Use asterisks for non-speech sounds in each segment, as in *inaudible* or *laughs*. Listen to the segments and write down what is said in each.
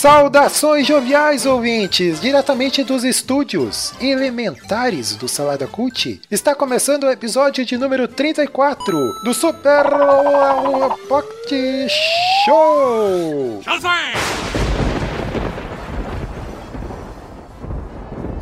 Saudações joviais ouvintes, diretamente dos estúdios elementares do Salada Cult. Está começando o episódio de número 34 do Super Pocket Show.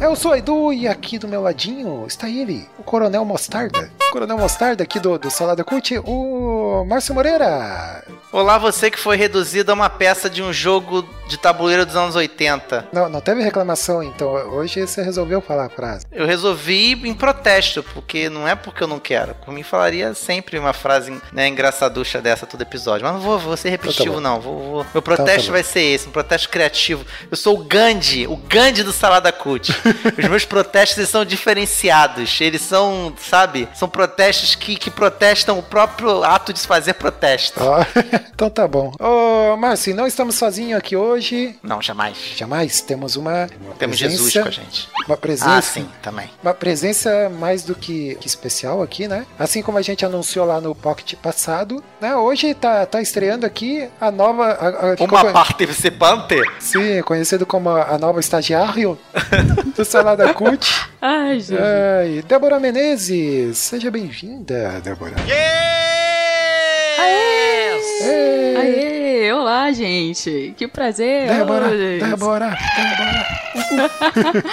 Eu sou Edu e aqui do meu ladinho está ele, o Coronel Mostarda. Coronel Mostarda aqui do, do Salada Cult, o Márcio Moreira. Olá, você que foi reduzido a uma peça de um jogo de tabuleiro dos anos 80. Não, não teve reclamação, então hoje você resolveu falar a frase. Eu resolvi em protesto, porque não é porque eu não quero. Por mim falaria sempre uma frase né, engraçaducha dessa todo episódio. Mas não vou, vou ser repetitivo, Então tá não. Vou, vou- Meu protesto Então tá vai ser esse, um protesto criativo. Eu sou o Gandhi, o Gandhi do Salada Cut. *laughs* Os meus protestos são diferenciados. Eles são, sabe, são protestos que, que protestam o próprio ato de se fazer protesto. Ó, *laughs* então tá bom. Ô, Márcio, não estamos sozinhos aqui hoje. Não, jamais. Jamais temos uma, Temos presença, Jesus com a gente. Uma presença, Ah, sim, também. uma presença mais do que, que especial aqui, né? Assim como a gente anunciou lá no Pocket passado, né? Hoje tá, tá estreando aqui a nova. a- a- Uma con- participante. Sim, conhecido como a, nova estagiário *laughs* do Salada Cult. Ai, gente. Ai, Débora Menezes, seja bem-vinda, Débora. Ei, Aê, olá, gente. Que prazer. Débora, Oi. Débora, Débora. *laughs*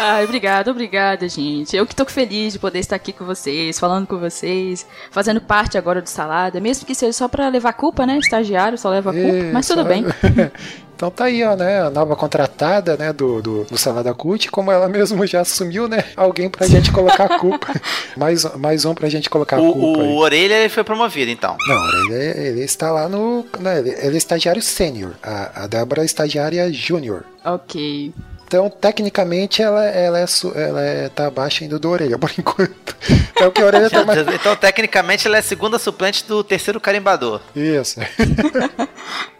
Ai, obrigada, obrigada, gente. Eu que tô feliz de poder estar aqui com vocês, falando com vocês, fazendo parte agora do Salada, mesmo que seja só pra levar culpa, né? Estagiário só leva culpa, mas tudo Isso. bem. *laughs* Então tá aí, ó, né? A nova contratada, né, do, do, do Salada Cult, como ela mesmo já assumiu, né? Alguém pra gente colocar a culpa. *laughs* mais, mais um pra gente colocar a O, culpa o aí. Orelha ele foi promovido, então. Não, ele, ele está lá no. Né, ele, ele é estagiário sênior. A, a Débora é estagiária júnior. ok. Então, tecnicamente, ela, ela, é, su- ela é, tá abaixo ainda do orelha, *laughs* por enquanto. É o que a orelha tá mais. *laughs* Então, tecnicamente, ela é a segunda suplente do terceiro carimbador. Isso.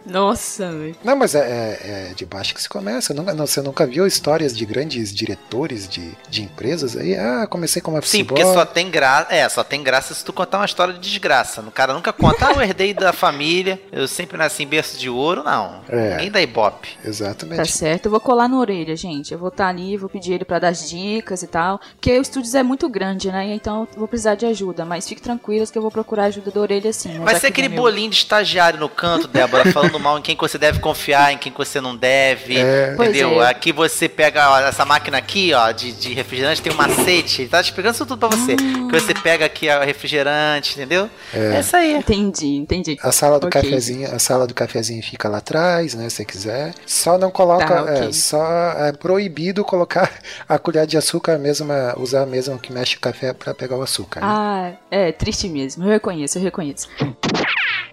Nossa, velho. Não, mas é, é- é de baixo que se começa. Nunca, não, você nunca viu histórias de grandes diretores de, de empresas aí? Ah, comecei como office Sim, porque só tem graça. É, só tem graça se tu contar uma história de desgraça. O cara nunca conta, ah, eu herdei da família, eu sempre nasci em berço de ouro, não. É. Ninguém dá ibope. Tá Exatamente. certo, eu vou colar na orelha, gente. Eu vou estar ali, vou pedir ele pra dar as dicas e tal. Porque o estúdio é muito grande, né? Então eu vou precisar de ajuda. Mas fique tranquilos que eu vou procurar ajuda da orelha sim. Vai ser que aquele ele é meu. bolinho de estagiário no canto, Débora, falando mal em quem que você deve confiar, em quem que você não deve. É. Entendeu? É. Aqui você pega ó, essa máquina aqui, ó, de, de refrigerante, tem um macete. Ele tá explicando isso tudo pra você. Hum. Que você pega aqui o refrigerante, entendeu? É, isso aí. Entendi, entendi. A sala do Ok. cafezinho, a sala do cafezinho fica lá atrás, né? Se quiser. Só não coloca, Tá, ok. é, só é proibido colocar *laughs* a colher de açúcar mesmo, usar mesmo que mexe o café pra pegar o açúcar. né? Ah, é triste mesmo. Eu reconheço, eu reconheço.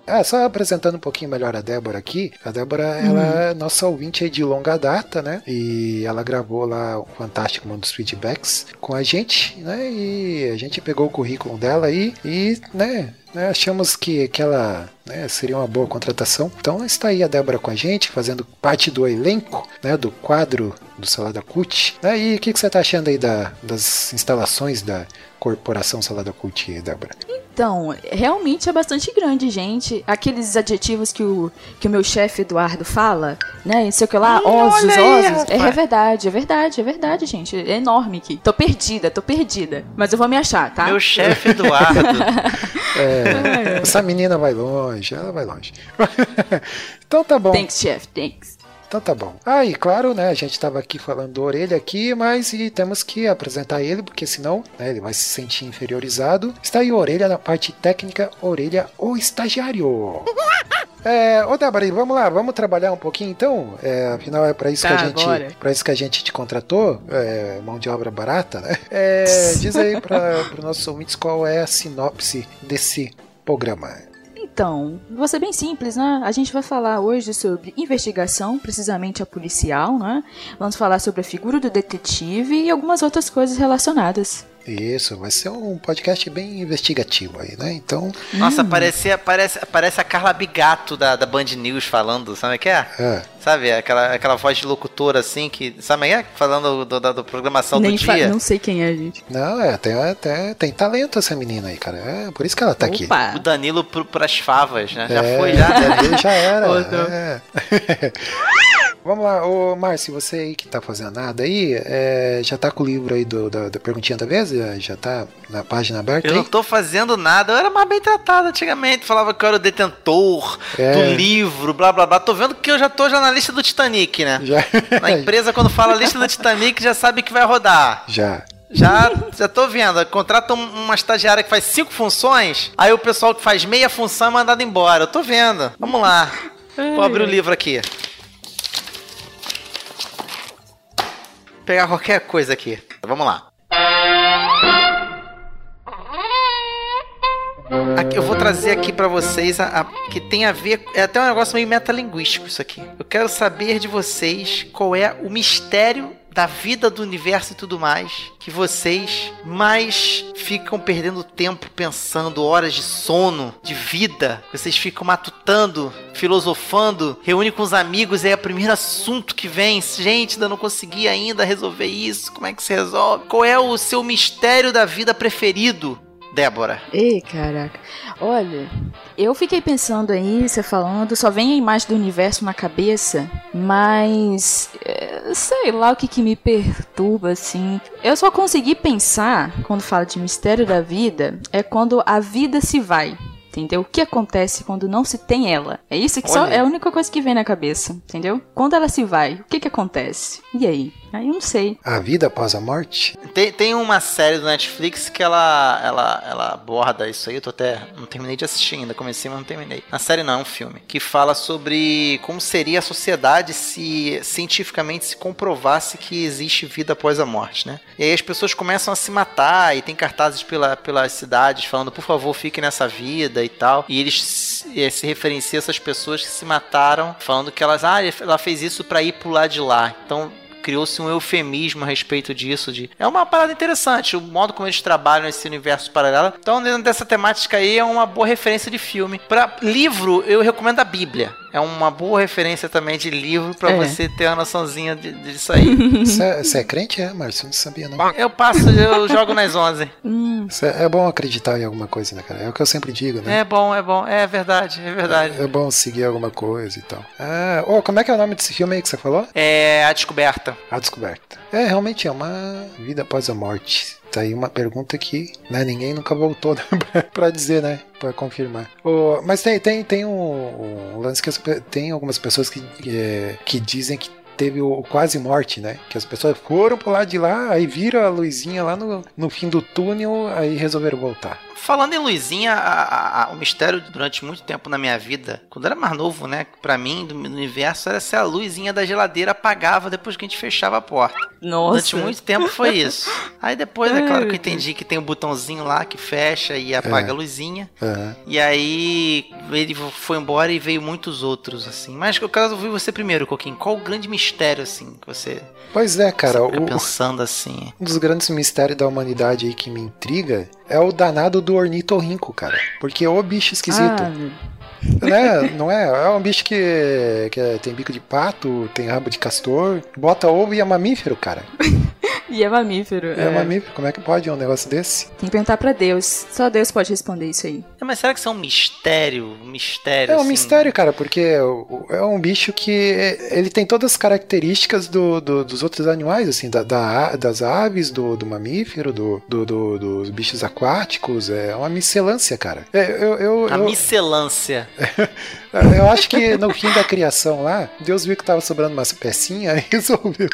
Ah, só apresentando um pouquinho melhor a Débora aqui. A Débora, ela é nossa ouvinte aí de longa data, né? E ela gravou lá o Fantástico Mundo dos Feedbacks com a gente, né? E a gente pegou o currículo dela aí e, né? né, achamos que, que ela né, seria uma boa contratação. Então está aí a Débora com a gente, fazendo parte do elenco, né? Do quadro do Salada Cult. Né, e o que, que você tá achando aí da, das instalações da Corporação Salada Cult, Débora? Então, realmente é bastante grande, gente. Aqueles adjetivos que o, que o meu chefe Eduardo fala, né? Não sei o que lá, ossos, olha aí, ossos. É, rapaz. verdade, é verdade, é verdade, gente. É enorme aqui. Tô perdida, tô perdida. Mas eu vou me achar, tá? Meu chefe Eduardo. *laughs* É, essa menina vai longe, ela vai longe. *laughs* então tá bom. Thanks, chefe, thanks. Então tá bom. Ah, e claro, né, a gente tava aqui falando do Orelha aqui, mas e temos que apresentar ele, porque senão né, ele vai se sentir inferiorizado. Está aí o Orelha na parte técnica, Orelha, o estagiário. É, ô e vamos lá, vamos trabalhar um pouquinho então? É, afinal é para isso Tá, que a gente, para isso que a gente te contratou, é, mão de obra barata, né? É, *laughs* diz aí para os nossos ouvintes qual é a sinopse desse programa. Então, vou ser bem simples, né? A gente vai falar hoje sobre investigação, precisamente a policial, né? Vamos falar sobre a figura do detetive e algumas outras coisas relacionadas. Isso, vai ser um podcast bem investigativo aí, né? Então, Nossa, parecia, parece, parece a Carla Bigato da, da Band News falando, sabe o que é? é, Sabe, aquela, aquela voz de locutora assim, que. Sabe o que é? Falando do- da, da programação Nem do dia. Não sei quem é, gente. não, é, tem, até, tem talento essa menina aí, cara. É por isso que ela tá aqui. Opa! O Danilo pro, pras favas, né? Já É, foi, já. já, *laughs* já era. É. *laughs* Vamos lá, ô Márcio, você aí que tá fazendo nada aí, é, já tá com o livro aí do, da, da perguntinha da vez? Já tá na página aberta Eu não aí? tô fazendo nada, eu era mais bem tratado antigamente. Falava que eu era o detentor É. do livro, blá blá blá. Tô vendo que eu já tô já na lista do Titanic, né? Já. *laughs* Na empresa, quando fala lista do Titanic, já sabe que vai rodar. já. Já, já tô vendo. Contrata um- uma estagiária que faz cinco funções, aí o pessoal que faz meia função é mandado embora. Eu tô vendo. Vamos lá. Vou abrir o livro aqui. Pegar qualquer coisa aqui. Vamos lá. Aqui, eu vou trazer aqui pra vocês a, a- que tem a ver. É até um negócio meio metalinguístico isso aqui. Eu quero saber de vocês qual é o mistério da vida, do universo e tudo mais que vocês mais ficam perdendo tempo pensando, horas de sono, de vida. Vocês ficam matutando, filosofando, reúne com os amigos é o primeiro assunto que vem. Gente, ainda não consegui ainda resolver isso. Como é que se resolve? Qual é o seu mistério da vida preferido, Débora? Ei, caraca. Olha, eu fiquei pensando aí, você falando, só vem a imagem do universo na cabeça, mas é, sei lá o que, que me perturba, assim. Eu só consegui pensar, quando fala de mistério da vida, é quando a vida se vai. Entendeu? O que acontece quando não se tem ela? É isso que só Olha. é a única coisa que vem na cabeça, entendeu? Quando ela se vai, o que que acontece? E aí? Aí eu não sei. A vida após a morte? Tem, tem uma série do Netflix que ela, ela, ela aborda isso aí. Eu tô até. Não terminei de assistir ainda, comecei, mas não terminei. Na série não, é um filme. Que fala sobre como seria a sociedade se cientificamente se comprovasse que existe vida após a morte, né? E aí as pessoas começam a se matar e tem cartazes pela, pelas cidades falando, por favor, fique nessa vida e tal. E eles se, eh, se referenciam a essas pessoas que se mataram, falando que elas, ah, ela fez isso pra ir pro lado de lá. Então criou-se um eufemismo a respeito disso. De... É uma parada interessante, o modo como eles trabalham nesse universo paralelo. Então, dentro dessa temática aí, é uma boa referência de filme. Para livro, eu recomendo a Bíblia. É uma boa referência também de livro para É. você ter uma noçãozinha de- disso aí. *laughs* Você é, você é crente, é, Márcio? Não sabia, não. eu passo, eu jogo nas 11. Hum, É é bom acreditar em alguma coisa, né, cara? É o que eu sempre digo, né? É bom, é bom, é verdade, é verdade. É bom seguir alguma coisa e tal. Ah, ô, como é que é o nome desse filme aí que você falou? É a descoberta. A Descoberta. É, realmente é uma vida após a morte. Tá aí uma pergunta que né, ninguém nunca voltou *laughs* né, pra dizer, né? Pra confirmar. Ô, mas tem, tem, tem um, um lance que as tem algumas pessoas que, é, que dizem que teve o quase morte, né? Que as pessoas foram pro lado de lá, aí viram a luzinha lá no, no fim do túnel, aí resolveram voltar. Falando em Luizinha, a- a- a- o mistério durante muito tempo na minha vida, quando eu era mais novo, né? Pra mim, do do universo, era se a luzinha da geladeira apagava depois que a gente fechava a porta. nossa. Durante muito tempo foi isso. Aí depois, é claro que eu entendi que tem um botãozinho lá que fecha e apaga É. a luzinha. Aham. E aí ele foi embora e veio muitos outros, assim. Mas eu quero ouvir você primeiro, Coquinho. Qual o grande mistério, assim, que você Pois é, cara. fica O, pensando assim? Um dos grandes mistérios da humanidade aí que me intriga é o danado do ornitorrinco, cara. Porque é o bicho esquisito. Ah, né? Não é? É um bicho que, que é- tem bico de pato, tem rabo de castor, bota ovo e é mamífero, cara. *laughs* E é mamífero. É, mamífero. Como é que pode um negócio desse? Tem que perguntar pra Deus. Só Deus pode responder isso aí. É, Mas será que isso é um mistério? Um mistério, É um assim? mistério, cara, porque é um bicho que é- ele tem todas as características do- do- dos outros animais, assim, da- da- das aves, do, do mamífero, do, do- do- dos bichos aquáticos. É uma miscelância, cara. É, eu, eu, A eu- miscelância. *laughs* Eu acho que no fim da criação lá, Deus viu que tava sobrando umas pecinhas e *laughs* resolveu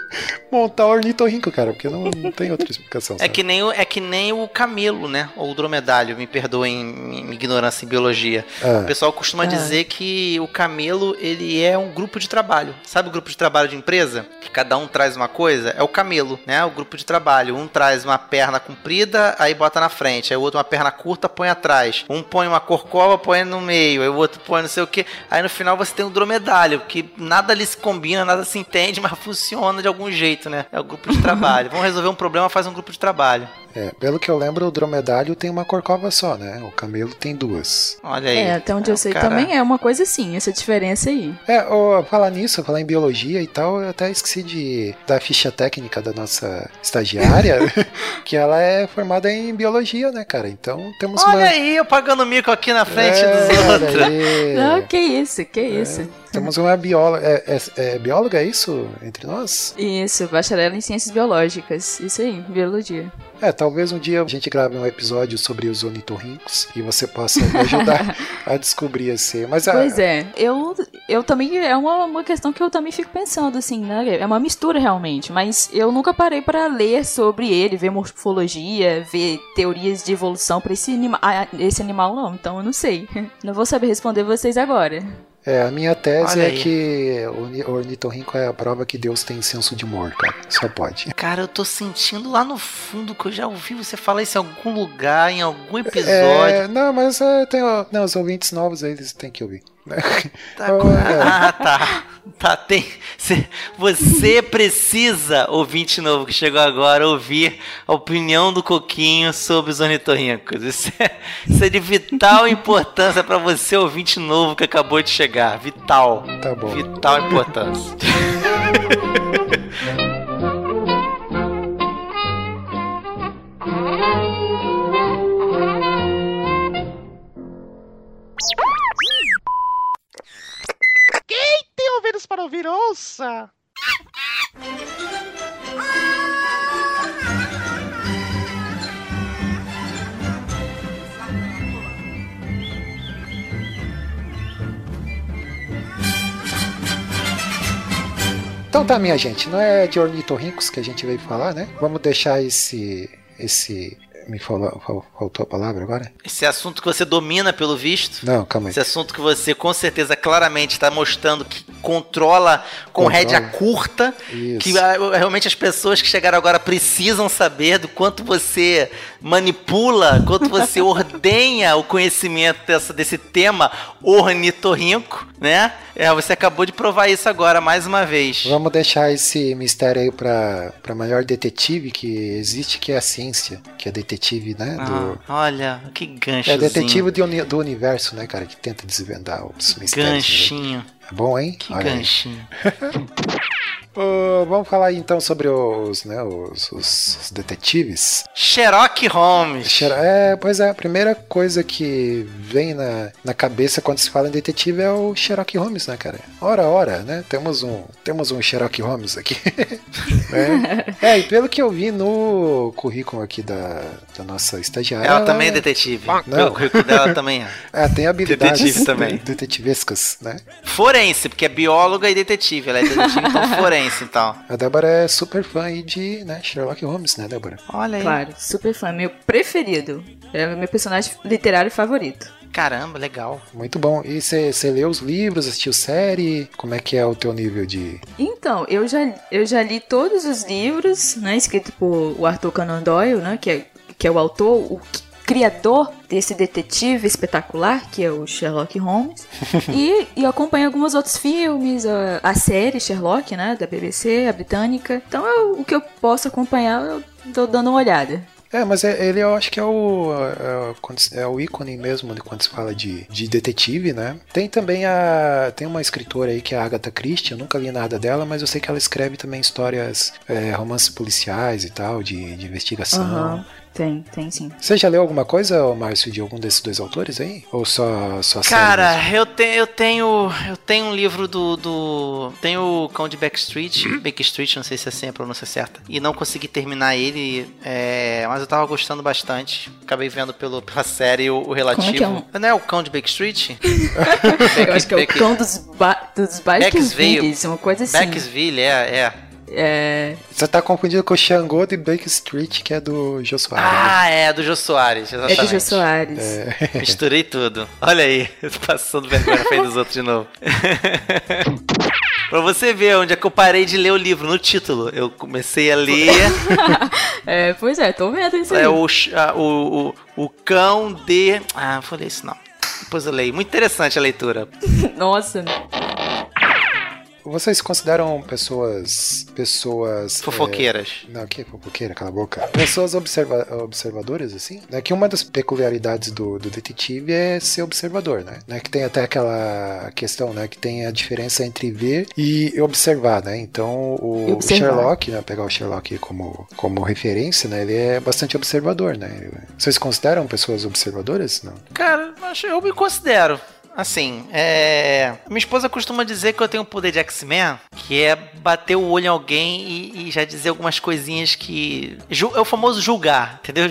montar o ornitorrinco, cara, porque não, não tem outra explicação. É que, nem o, é que nem o camelo, né? Ou o dromedário, me perdoem minha ignorância em biologia. O Ah, pessoal costuma Ah. dizer que o camelo, ele é um grupo de trabalho. Sabe o grupo de trabalho de empresa? Que cada um traz uma coisa? É o camelo, né? O grupo de trabalho. Um traz uma perna comprida, aí bota na frente. Aí o outro uma perna curta, põe atrás. Um põe uma corcova, põe no meio. Aí o outro põe não sei o que. Aí no final você tem um dromedário, que nada ali se combina, nada se entende, *laughs* mas funciona de algum jeito, né? É o grupo de trabalho. *laughs* Vamos resolver um problema, faz um grupo de trabalho. É, pelo que eu lembro, o dromedário tem uma corcova só, né? O camelo tem duas. Olha aí. É, até onde eu sei cara- também é uma coisa assim, essa diferença aí. É, ô, falar nisso, falar em biologia e tal, eu até esqueci de dar a ficha técnica da nossa estagiária, *laughs* que ela é formada em biologia, né, cara? Então temos Olha uma. aí, eu pagando mico aqui na frente É, dos outros. aí. Não, que isso, que isso. Temos uma bióloga. É, é- é bióloga, é isso? Entre nós? Isso, bacharel em ciências biológicas. Isso aí, biologia. É, talvez um dia a gente grave um episódio sobre os ornitorrincos e você possa me ajudar *laughs* a descobrir esse. Mas a, Pois é, eu, eu também. É uma, uma questão que eu também fico pensando, assim, né? É uma mistura realmente, mas eu nunca parei pra ler sobre ele, ver morfologia, ver teorias de evolução pra esse, anima, ah, esse animal, não. Então eu não sei. *laughs* Não vou saber responder vocês agora. É, a minha tese é que o orni- o ornitorrinco é a prova que Deus tem senso de humor, cara. Só pode. Cara, eu tô sentindo lá no fundo que eu já ouvi você falar isso em algum lugar, em algum episódio. É, não, mas é, tem não, os ouvintes novos aí, eles têm que ouvir. Tá, É. *laughs* Ah, tá. Tá, tem. cê- você precisa, ouvinte novo que chegou agora, ouvir a opinião do Coquinho sobre os ornitorrincos. Isso é, isso é de vital *laughs* importância pra você, ouvinte novo que acabou de chegar. Vital. Tá bom. Vital importância. *laughs* Para ouvir, ouça! Então tá, minha gente, não é de ornitorrincos que a gente veio falar, né? Vamos deixar esse. esse. Me falou, fal- faltou a palavra agora? Esse assunto que você domina, pelo visto. Não, calma aí. Esse assunto que você com certeza claramente está mostrando que controla com Controla. rédea curta. Isso. Que realmente as pessoas que chegaram agora precisam saber do quanto você manipula, quanto você *laughs* ordenha o conhecimento dessa, desse tema ornitorrinco, né? É, você acabou de provar isso agora mais uma vez. Vamos deixar esse mistério aí pra, pra maior detetive que existe, que é a ciência, que é detetive, né? Ah, Do, olha, que gancho. é detetive do, uni- do universo, né, cara? Que tenta desvendar os mistérios. né? Ganchinho. É bom, hein? Que Olha aí. ganchinho. *laughs* Ô, vamos falar então sobre os, né, os, os- os detetives. Sherlock Holmes. É, pois é, a primeira coisa que vem na, na cabeça quando se fala em detetive é o Sherlock Holmes, né, cara? Ora, ora, né? Temos um, temos um Sherlock Holmes aqui. né? *laughs* É, e pelo que eu vi no currículo aqui da, da nossa estagiária. Ela também é detetive. Não. O currículo dela também é. *laughs* É, tem habilidades Detetive também. *laughs* detetivescas, né? Forense, porque é bióloga e detetive. Ela é detetive, então forense, então. A Débora é super fã aí de né, Sherlock Holmes, né, Débora? Olha aí. Claro, super fã. Meu preferido. É o meu personagem literário favorito. Caramba, legal. Muito bom. E você leu os livros, assistiu série? Como é que é o teu nível de. Então, eu já, eu já li todos os livros, né, escrito por o Arthur Conan Doyle, né, que é, que é o autor, o criador desse detetive espetacular, que é o Sherlock Holmes. *laughs* e, e acompanho alguns outros filmes, a, a série Sherlock, né, da BBC, a britânica. Então, eu- o que eu posso acompanhar, eu tô dando uma olhada. É, mas é- ele eu acho que é o, é, se- é o ícone mesmo de quando se fala de, de detetive, né? Tem também a. Tem uma escritora aí que é a Agatha Christie, eu nunca li nada dela, mas eu sei que ela escreve também histórias, é, romances policiais e tal, de, de investigação. Aham, tem, tem sim. Você já leu alguma coisa, Márcio, de algum desses dois autores aí? Ou só, só série Cara, eu, te, eu tenho. Eu tenho um livro do. do tem o Cão de Backstreet. Backstreet, não sei se é assim a pronúncia certa. E não consegui terminar ele. é, mas eu tava gostando bastante. Acabei vendo pelo, pela série o, o relativo. que é um- Não é o Cão de Backstreet? *laughs* eu acho que é o Back- cão dos, ba dos Backsville. Uma coisa assim. Backsville, é, é. É, Você tá confundindo com o Xangô de Baker Street, que é do Jô Soares. né? Ah, é, do Jô Soares, é exatamente. do Jô Soares. *laughs* Misturei tudo. Olha aí, eu *laughs* tô passando vergonha na frente dos outros de novo. *laughs* pra você ver onde é que eu parei de ler o livro, no título. Eu comecei a ler. É, pois é, tô vendo isso aí. é o, ch- ah, o, o, o cão de. Ah, ler isso não. Depois eu leio. Muito interessante a leitura. Nossa. Vocês consideram pessoas. pessoas. Fofoqueiras. é, não, que fofoqueira, cala a boca. Pessoas observa, observadoras, assim? Né? Que uma das peculiaridades do, do detetive é ser observador, né? né? Que tem até aquela questão, né? Que tem a diferença entre ver e observar, né? Então o observar. Sherlock, né? Pegar o Sherlock como, como referência, né? Ele é bastante observador, né? Vocês consideram pessoas observadoras? Não. Cara, eu me considero. Assim, é. Minha esposa costuma dizer que eu tenho o poder de X-Men, que é bater o olho em alguém e, e já dizer algumas coisinhas que. É o famoso julgar, entendeu?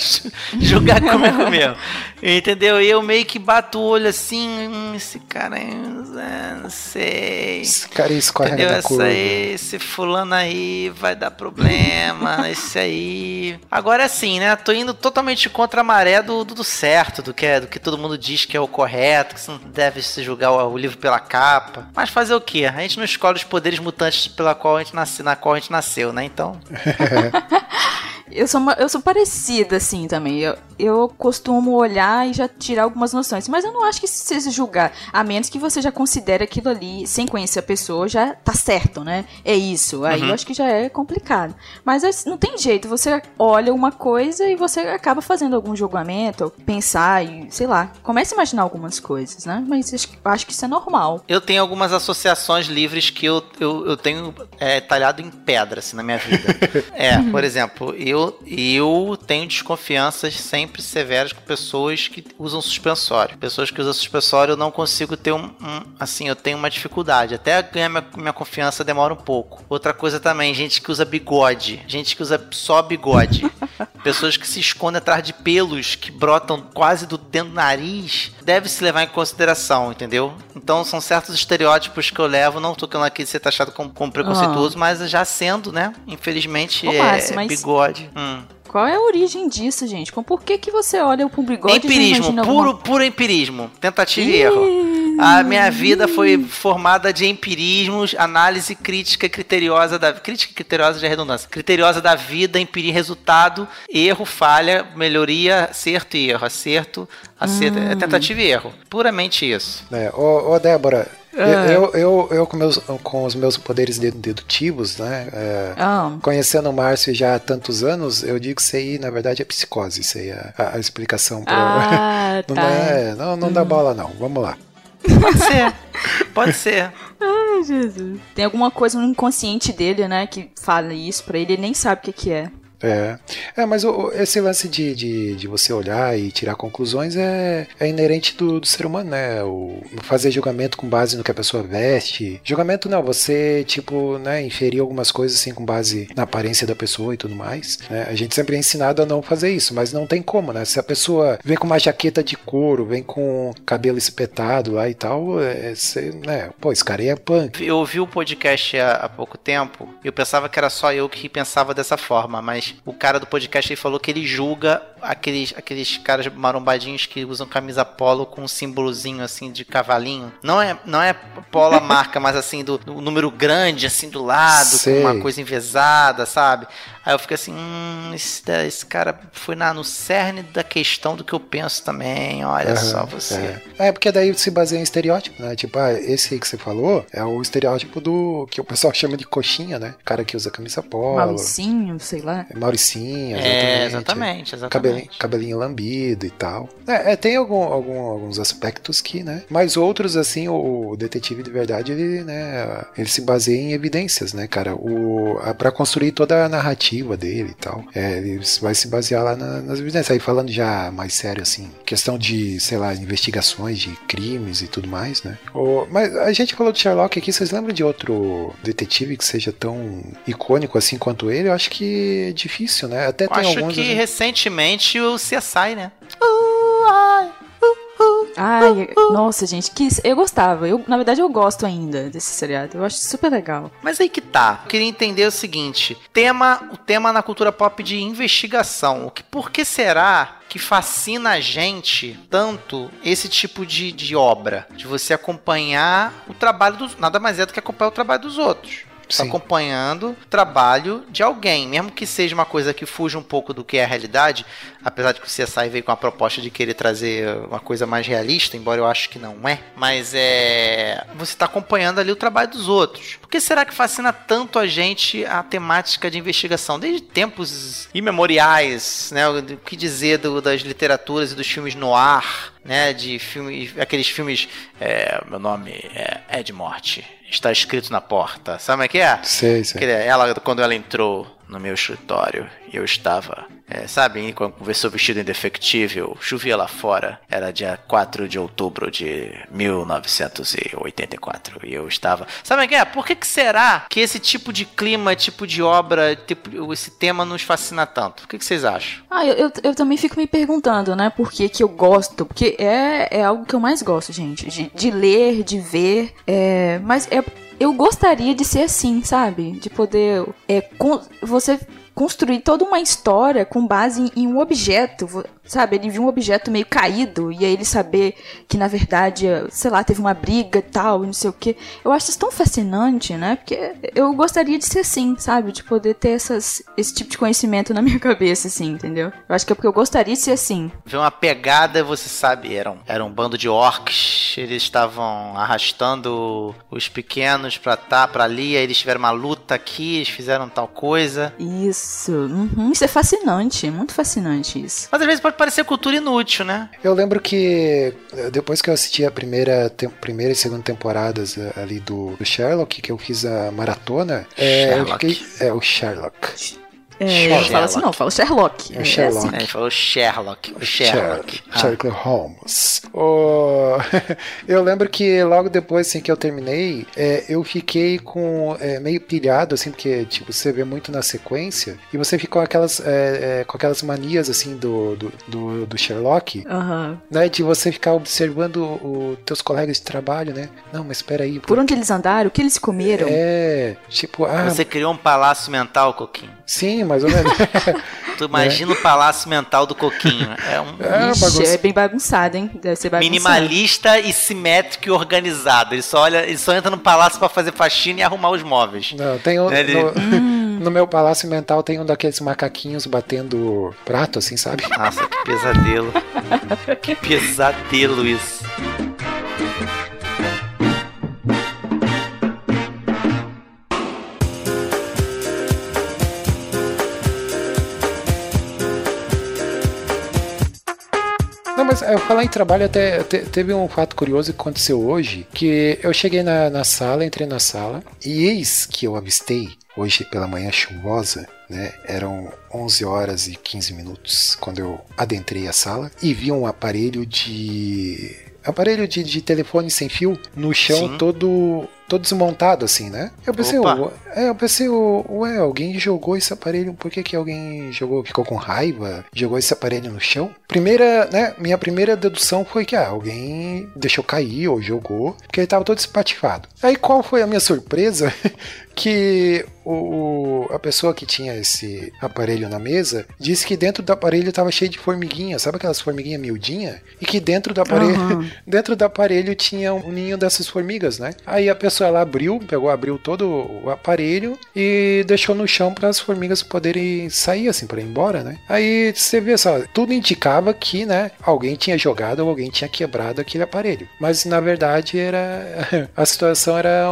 *laughs* julgar comigo mesmo. Entendeu? E eu meio que bato o olho assim, hum, esse cara é, não sei. Esse cara aí escorrega Entendeu? curva. aí, esse fulano aí vai dar problema, *laughs* esse aí. Agora é assim, né? Tô indo totalmente contra a maré do, do, do certo, do que, é, do que todo mundo diz que é o correto, não deve se julgar o livro pela capa. Mas fazer o quê? A gente não escolhe os poderes mutantes pela qual a gente nasce, na qual a gente nasceu, né? Então. *laughs* Eu sou, uma- eu sou parecida, assim, também. Eu, eu costumo olhar e já tirar algumas noções. Mas eu não acho que isso seja julgar. A menos que você já considere aquilo ali, sem conhecer a pessoa, já tá certo, né? É isso. Aí Uhum. eu acho que já é complicado. Mas assim, não tem jeito. Você olha uma coisa e você acaba fazendo algum julgamento, pensar e, sei lá, começa a imaginar algumas coisas, né? Mas acho que- eu acho que isso é normal. Eu tenho algumas associações livres que eu, eu, eu tenho é, talhado em pedra, assim, na minha vida. *laughs* é, por exemplo, eu, eu tenho desconfianças sempre severas com pessoas que usam suspensório. Pessoas que usam suspensório eu não consigo ter um, um- assim, eu tenho uma dificuldade. Até ganhar minha, minha confiança demora um pouco. Outra coisa também, gente que usa bigode. Gente que usa só bigode. *laughs* Pessoas que se escondem atrás de pelos que brotam quase do dentro do nariz, deve se levar em consideração, entendeu? Então são certos estereótipos que eu levo, não tô querendo aqui ser taxado como, como preconceituoso, mas já sendo, né? Infelizmente Ô, é Márcio, mas- bigode. Hum. Qual é a origem disso, gente? Por que, que você olha pro bigode Empirismo, puro, alguma... puro empirismo. Tentativa e erro. A minha vida foi formada de empirismos, análise crítica criteriosa da crítica criteriosa de redundância, criteriosa da vida, empirismo, resultado, erro, falha, melhoria, acerto e erro, acerto, acerto, é tentativa e erro, puramente isso. É, ô, ô, Débora, É. eu, eu, eu com, meus, com os meus poderes de- dedutivos, né? é, Ah, conhecendo o Márcio já há tantos anos, eu digo que isso aí, na verdade, é psicose. Isso aí é a, a explicação. Pra... ah *laughs* não, tá. é, não, não dá bola, não. Vamos lá. Pode ser, pode ser. Ai, Jesus. Tem alguma coisa no inconsciente dele, né, que fala isso pra ele, ele nem sabe o que, que é. É, é mas o- esse lance de, de, de você olhar e tirar conclusões é, é inerente do, do ser humano, né? O, fazer julgamento com base no que a pessoa veste. Julgamento não, você, tipo, né, inferir algumas coisas assim com base na aparência da pessoa e tudo mais. né? A gente sempre é ensinado a não fazer isso, mas não tem como, né? Se a pessoa vem com uma jaqueta de couro, vem com cabelo espetado lá e tal, é, você, né? Pô, esse cara aí é punk. Eu ouvi o podcast há, há pouco tempo e eu pensava que era só eu que pensava dessa forma, mas o cara do podcast ele falou que ele julga aqueles, aqueles caras marombadinhos que usam camisa polo com um símbolozinho assim de cavalinho. Não é, não é polo a marca, *laughs* mas assim do, do número grande assim do lado, Sei. com uma coisa envesada, sabe? Aí eu fiquei assim, hum, esse, esse cara foi na, no cerne da questão do que eu penso também, olha só Aham, você. É. É, porque daí se baseia em estereótipo, né? Tipo, ah, esse aí que você falou é o estereótipo do que o pessoal *laughs* chama de coxinha, né? Cara que usa camisa polo. Mauricinho, sei lá. é Mauricinha, É, exatamente. exatamente. Cabelinho, cabelinho lambido e tal. É, é, tem algum, algum- alguns aspectos que, né? Mas outros, assim, o, o detetive de verdade, ele, né? Ele se baseia em evidências, né, cara? O, a, pra construir toda a narrativa dele e tal. É, ele vai se basear lá na- nas evidências. Aí falando já mais sério, assim, questão de, sei lá, investigações de crimes e tudo mais, né? O, mas a gente falou de Sherlock aqui, vocês lembram de outro detetive que seja tão icônico assim quanto ele? Eu acho que é difícil, né? Até Eu tem acho alguns. que assim- recentemente o CSI, né? Ai, nossa, gente, que eu gostava. Eu, na verdade, eu gosto ainda desse seriado. Eu acho super legal. Mas aí que tá. Eu queria entender o seguinte: tema, o tema na cultura pop de investigação. O que, por que será que fascina a gente tanto esse tipo de, de obra? De você acompanhar o trabalho dos. Nada mais é do que acompanhar o trabalho dos outros. Sim. acompanhando o trabalho de alguém, mesmo que seja uma coisa que fuja um pouco do que é a realidade, apesar de que o CSI veio com a proposta de querer trazer uma coisa mais realista, embora eu acho que não é, mas é você está acompanhando ali o trabalho dos outros. Por que será que fascina tanto a gente a temática de investigação desde tempos imemoriais, né? O que dizer do- das literaturas e dos filmes no ar, né? De filmes, aqueles filmes, é, meu nome é Ed Morte, está escrito na porta, sabe como é que é? Sei, sei. Aquele- Ela, quando ela entrou no meu escritório e eu estava, é, sabe, quando conversou vestido indefectível, chovia lá fora, era dia 4 de outubro de 1984 e eu estava. Sabe que é? Por que, que será que esse tipo de clima, tipo de obra, tipo, esse tema nos fascina tanto? O que, que vocês acham? Ah, eu, eu, eu também fico me perguntando, né, por que que eu gosto, porque é, é algo que eu mais gosto, gente, de, de ler, de ver, é, mas é, eu gostaria de ser assim, sabe, de poder, é, con- você construir toda uma história com base em, em um objeto, sabe, ele viu um objeto meio caído e aí ele saber que na verdade, sei lá, teve uma briga e tal, não sei o que, eu acho isso tão fascinante, né, porque eu gostaria de ser assim, sabe, de poder ter essas, esse tipo de conhecimento na *laughs* minha cabeça, assim, entendeu? Eu acho que é porque eu gostaria de ser assim. Vê uma pegada, você sabe, era um, era um bando de orcs, eles estavam arrastando os pequenos pra tá, pra ali, aí eles tiveram uma luta aqui, eles fizeram tal coisa. Isso, uhum, isso é fascinante, muito fascinante isso. Mas às vezes pode parecer cultura inútil, né? Eu lembro que eh, depois que eu assisti a primeira, primeira e segunda temporadas eh, ali do, do Sherlock, que eu fiz a maratona, é, eu Sherlock. fiquei. É, o Sherlock. É, Sherlock. fala assim não, fala Sherlock. É o Sherlock. assim. A gente falou Sherlock, o Sherlock. Ah, Sherlock Holmes. O- *laughs* eu lembro que logo depois assim, que eu terminei, é, eu fiquei com é, meio pilhado, assim, porque tipo, você vê muito na sequência, e você fica com aquelas, é, é, com aquelas manias assim do, do, do, do Sherlock, Aham. né? De você ficar observando os teus colegas de trabalho, né? Não, mas espera aí. Por onde eles andaram, o que eles comeram. É, tipo, ah, Você criou um palácio mental, Coquinho. sim, mais ou menos. *laughs* Tu imagina o palácio mental do Coquinho. É um É, Ixi, é bem bagunçado, hein? Deve ser bagunçado. minimalista e simétrico e organizado. Ele só olha, ele só entra no palácio pra fazer faxina e arrumar os móveis. Não, tem um, Ele- no, no meu palácio mental tem um daqueles macaquinhos batendo prato, assim, sabe? Nossa, que pesadelo. *laughs* que pesadelo isso. Mas eu falar em trabalho, até te- teve um fato curioso que aconteceu hoje, que eu cheguei na, na sala, entrei na sala, e eis que eu avistei, hoje pela manhã chuvosa, né, eram 11 horas e 15 minutos quando eu adentrei a sala, e vi um aparelho de... aparelho de, de telefone sem fio no chão Sim. todo... Todo desmontado assim, né? Eu pensei, Opa. "Ué, é, eu pensei, "Ué, ué, alguém jogou esse aparelho, por que, que alguém jogou, ficou com raiva, jogou esse aparelho no chão? Primeira, né, minha primeira dedução foi que ah, alguém deixou cair ou jogou, porque ele tava todo espatifado. Aí qual foi a minha surpresa? *laughs* que o, a pessoa que tinha esse aparelho na mesa disse que dentro do aparelho tava cheio de formiguinha, sabe aquelas formiguinhas miudinhas? E que dentro do aparelho, Aham. *laughs* dentro do aparelho tinha um ninho dessas formigas, né? Aí a pessoa ela abriu, pegou, abriu todo o aparelho e deixou no chão para as formigas poderem sair assim para ir embora, né? Aí você vê só, tudo indicava que, né, alguém tinha jogado ou alguém tinha quebrado aquele aparelho. Mas na verdade era *laughs* a situação era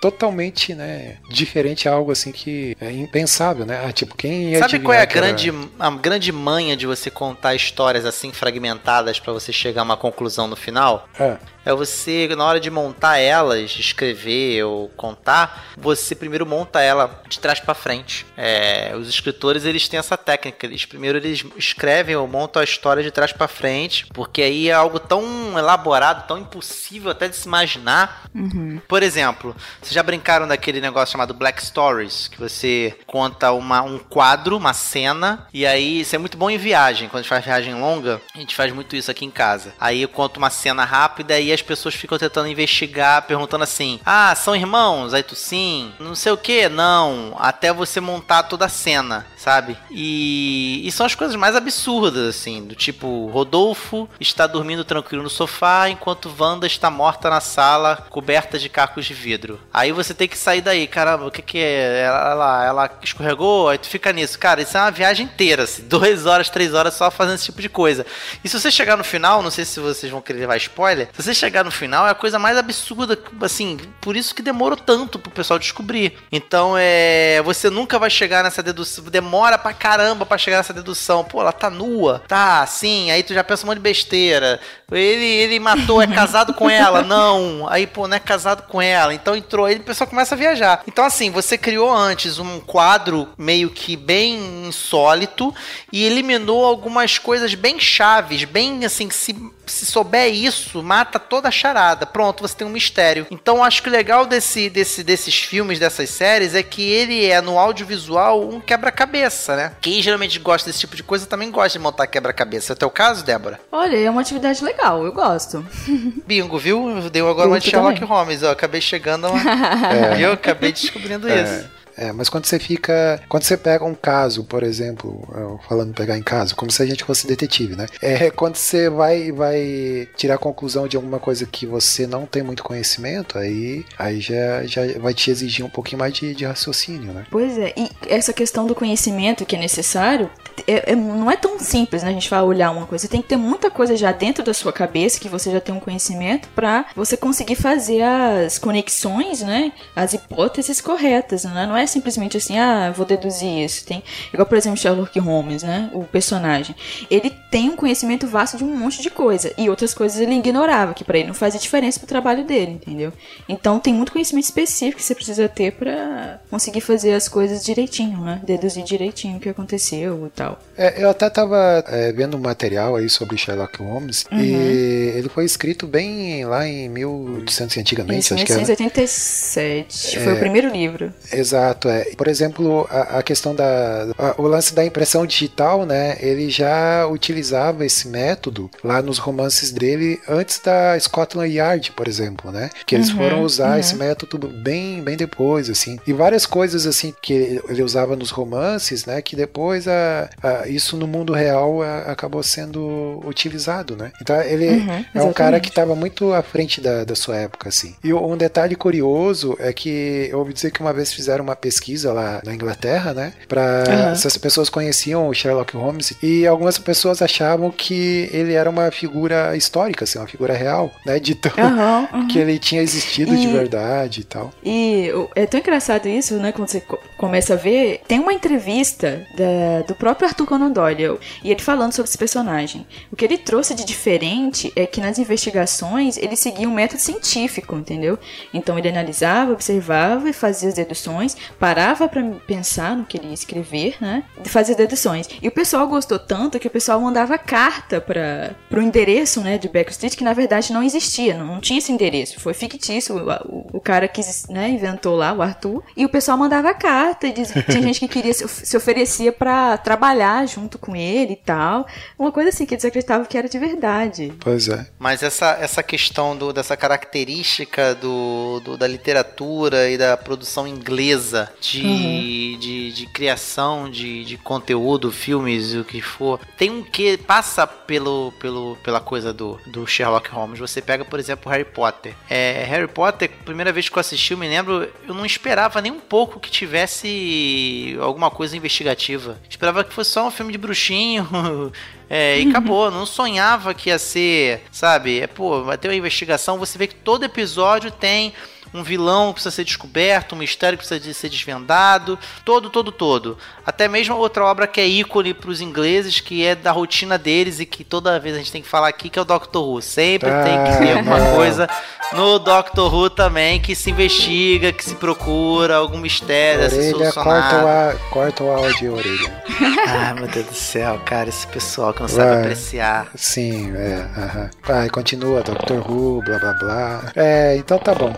totalmente, né, diferente a algo assim que é impensável, né? Ah, tipo, quem ia Sabe qual é a que era- grande, a grande manha de você contar histórias assim fragmentadas pra você chegar a uma conclusão no final? É. É você, na hora de montar elas, escrever ou contar, você primeiro monta ela de trás pra frente. É, os escritores, eles têm essa técnica. Eles primeiro eles escrevem ou montam a história de trás pra frente, porque aí é algo tão elaborado, tão impossível até de se imaginar. Uhum. Por exemplo, vocês já brincaram daquele negócio chamado Black Stories, que você conta uma, um quadro, uma cena, e aí isso é muito bom em viagem. Quando a gente faz viagem longa, a gente faz muito isso aqui em casa. Aí eu conto uma cena rápida e as pessoas ficam tentando investigar, perguntando assim: Ah, são irmãos? Aí tu sim, não sei o que, não. Até você montar toda a cena. sabe? E, e são as coisas mais absurdas, assim, do tipo, Rodolfo está dormindo tranquilo no sofá enquanto Wanda está morta na sala, coberta de cacos de vidro. Aí você tem que sair daí, caramba, o que que é? Ela, ela, ela escorregou, aí tu fica nisso. Cara, isso é uma viagem inteira, assim, duas horas, três horas só fazendo esse tipo de coisa. E se você chegar no final, não sei se vocês vão querer levar spoiler, se você chegar no final, é a coisa mais absurda, assim, por isso que demorou tanto pro pessoal descobrir. Então, é. Você nunca vai chegar nessa dedução. Demora pra caramba pra chegar nessa dedução. Pô, ela tá nua. Tá, sim. Aí tu já pensa um monte de besteira. Ele, ele matou, é casado com ela? *laughs* Não. Aí, pô, não é casado com ela. Então entrou aí e o pessoal começa a viajar. Então, assim, você criou antes um quadro meio que bem insólito e eliminou algumas coisas bem chaves, bem assim, que se, se souber isso, mata toda a charada. Pronto, você tem um mistério. Então, acho que o legal desse, desse, desses filmes, dessas séries, é que ele é no audiovisual um quebra-cabeça, né? Quem geralmente gosta desse tipo de coisa também gosta de montar quebra-cabeça. É o teu caso, Débora? Olha, é uma atividade legal, eu gosto. *laughs* *laughs* Bingo, viu? Deu agora uma de Sherlock também. Holmes, ó. Acabei chegando a uma... *laughs* Viu? Acabei descobrindo isso. É, mas quando você fica. Quando você pega um caso, por exemplo, falando pegar em caso, como se a gente fosse detetive, né? É quando você vai, vai tirar conclusão de alguma coisa que você não tem muito conhecimento, aí, aí já, já vai te exigir um pouquinho mais de, de raciocínio, né? Pois é, e essa questão do conhecimento que é necessário é- é- não é tão simples, né? A gente vai olhar uma coisa. Você tem que ter muita coisa já dentro da sua cabeça, que você já tem um conhecimento, pra você conseguir fazer as conexões, né? As hipóteses corretas, né? Não é simplesmente assim, ah, vou deduzir isso. Tem, igual, por exemplo, Sherlock Holmes, né? O personagem. Ele tem um conhecimento vasto de um monte de coisa. E outras coisas ele ignorava, que pra ele não fazia diferença pro trabalho dele, entendeu? Então tem muito conhecimento específico que você precisa ter pra conseguir fazer as coisas direitinho, né? Deduzir direitinho o que aconteceu e tal. É, eu até tava é, vendo um material aí sobre Sherlock Holmes e ele foi escrito bem lá em 1800 antigamente, Isso, acho que é. 1987. Foi o primeiro livro. Exato, é. Por exemplo, a, a questão da. a- o lance da impressão digital, né? Ele já utilizava esse método lá nos romances dele antes da Scotland Yard, por exemplo, né? Que eles foram usar esse método bem, bem depois, assim. E várias coisas, assim, que ele, ele usava nos romances, né? Que depois a, a- isso no mundo real acabou sendo utilizado, né? Então ele é um cara que estava muito à frente da, da sua época, assim. E um detalhe curioso é que eu ouvi dizer que uma vez fizeram uma pesquisa lá na Inglaterra, né? Pra Aham. se as pessoas conheciam o Sherlock Holmes e algumas pessoas achavam que ele era uma figura histórica, assim, uma figura real, né? De tão aham. *laughs* que ele tinha existido de E- verdade e tal. E é tão engraçado isso, né? Quando você co- começa a ver. Tem uma entrevista da- do próprio Arthur Conan Doyle e ele falando sobre esse personagem. O que ele trouxe de diferente é que nas investigações ele seguia um método científico, entendeu? Então ele analisava, observava e fazia as deduções, parava pra pensar no que ele ia escrever, né? E fazia deduções. E o pessoal gostou tanto que o pessoal mandava carta para pro endereço, né, de Baker Street, que na verdade não existia, não, não tinha esse endereço, foi fictício, o, o, o cara que né, inventou lá, o Arthur, e o pessoal mandava carta e dizia, tinha gente que queria se, se oferecia pra trabalhar junto com ele e tal, uma coisa assim que eles acreditavam que era de verdade. Pois é. Mas essa, essa questão do, dessa característica do, do- da literatura e da produção inglesa de, de, de criação de, de conteúdo, filmes e o que for, tem um que passa pelo, pelo, pela coisa do, do Sherlock Holmes. Você pega, por exemplo, Harry Potter. É, Harry Potter, primeira vez que eu assisti, eu me lembro, eu não esperava nem um pouco que tivesse alguma coisa investigativa. Esperava que fosse só um filme de bruxinho. *laughs* É, e acabou, não sonhava que ia ser, sabe? É, pô, vai ter uma investigação, você vê que todo episódio tem um vilão que precisa ser descoberto, um mistério que precisa ser desvendado, todo, todo, todo. Até mesmo outra obra que é ícone para os ingleses, que é da rotina deles e que toda vez a gente tem que falar aqui, que é o Doctor Who. Sempre tem que ter Ah, alguma não. coisa no Doctor Who também que se investiga, que se procura algum mistério a ser solucionado. corta o, corta o áudio, orelha. Ai, *laughs* meu Deus do céu, cara, esse pessoal que não sabe apreciar. Sim, é. aham. Vai, continua, Doctor Who, blá blá blá. É, então tá bom.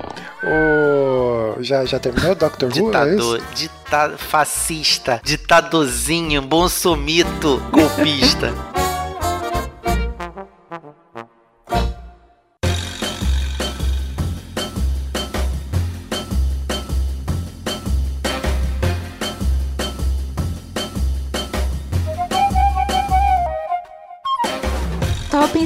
O... Já, já terminou Doctor Who? É Ditador, isso? dita fascista, ditadorzinho, bolsomito, golpista. *laughs*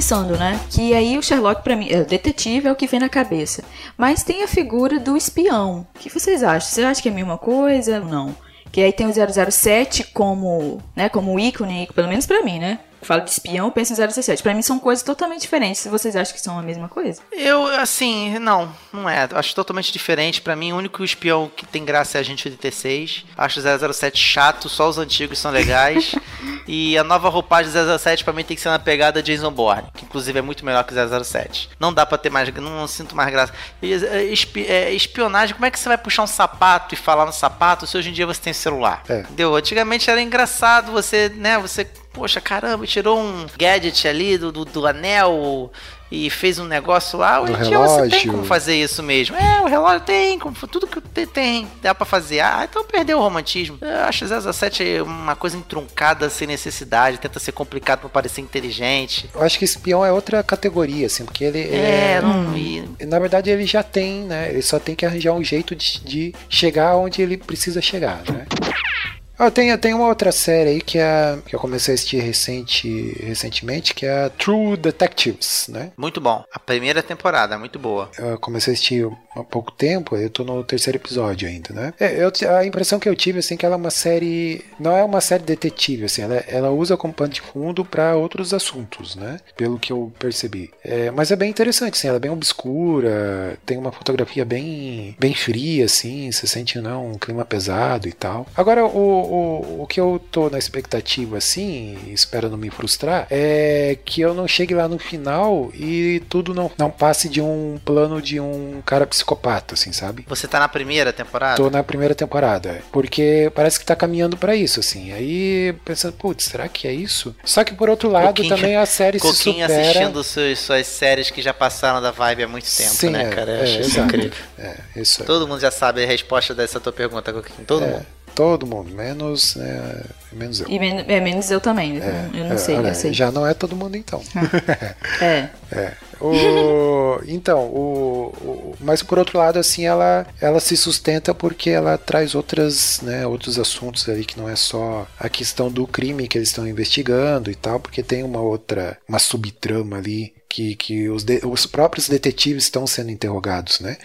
pensando, né? Que aí o Sherlock, pra mim, é, o detetive é o que vem na cabeça. Mas tem a figura do espião. O que vocês acham? Vocês acham que é a mesma coisa? Não. Que aí tem o 007 como, né, como ícone, pelo menos pra mim, né? Falo de espião, eu penso em 007. Pra mim são coisas totalmente diferentes. Se vocês acham que são a mesma coisa. Eu, assim, não, não é. Acho totalmente diferente. Pra mim, o único espião que tem graça é a gente 86. Acho o 007 chato, só os antigos são legais. *laughs* e a nova roupagem do 007 pra mim tem que ser na pegada Jason Bourne, que inclusive é muito melhor que o 007. Não dá pra ter mais, não, não sinto mais graça. E, é, espi- é, espionagem, como é que você vai puxar um sapato e falar no sapato se hoje em dia você tem celular? É. Entendeu? Antigamente era engraçado você, né, você, poxa, caramba, tirou um gadget ali do, do, do anel e fez um negócio lá. Hoje Do em dia você tem relógio. como fazer isso mesmo. É, o relógio tem, como, tudo que tem, tem, dá pra fazer. Ah, então perdeu o romantismo. Eu acho o 007 uma coisa entruncada sem necessidade, tenta ser complicado pra parecer inteligente. Eu acho que espião é outra categoria, assim, porque ele É, é. não. e- Na verdade, ele já tem, né? Ele só tem que arranjar um jeito de, de chegar onde ele precisa chegar, né? Ah, tem, tem uma outra série aí que, é, que eu comecei a assistir recente, recentemente, que é a True Detectives, né? Muito bom. A primeira temporada, muito boa. Eu comecei a assistir há pouco tempo, eu tô no terceiro episódio ainda, né? É, eu, a impressão que eu tive, assim, que ela é uma série... Não é uma série detetive, assim, ela, ela usa como pano de fundo para outros assuntos, né? Pelo que eu percebi. É, mas é bem interessante, assim, ela é bem obscura, tem uma fotografia bem, bem fria, assim, você sente, não, um clima pesado e tal. Agora, o, o, o que eu tô na expectativa, assim, espero não me frustrar, é que eu não chegue lá no final e tudo não, não passe de um plano de um cara psicopata, assim, sabe? Você tá na primeira temporada? Tô na primeira temporada, porque parece que tá caminhando pra isso, assim. Aí pensando, putz, será que é isso? Só que por outro lado, Coquinho- também a série se Coquinho supera. assistindo suas, suas séries que já passaram da vibe há muito tempo, Sim, né, é, cara? Eu é, acho isso exato. incrível. É, isso. Todo mundo já sabe a resposta dessa tua pergunta, Coquinho. Todo é, mundo. Todo mundo, menos, né, menos eu. E men é menos eu também. eu não- eu não É, sei, eu sei. Já não é todo mundo então. É. *laughs* É. O, então, o, o- mas por outro lado, assim, ela, ela se sustenta porque ela traz outras, né, outros assuntos ali que não é só a questão do crime que eles estão investigando e tal, porque tem uma outra, uma subtrama ali que, que os, de- os próprios detetives estão sendo interrogados, né?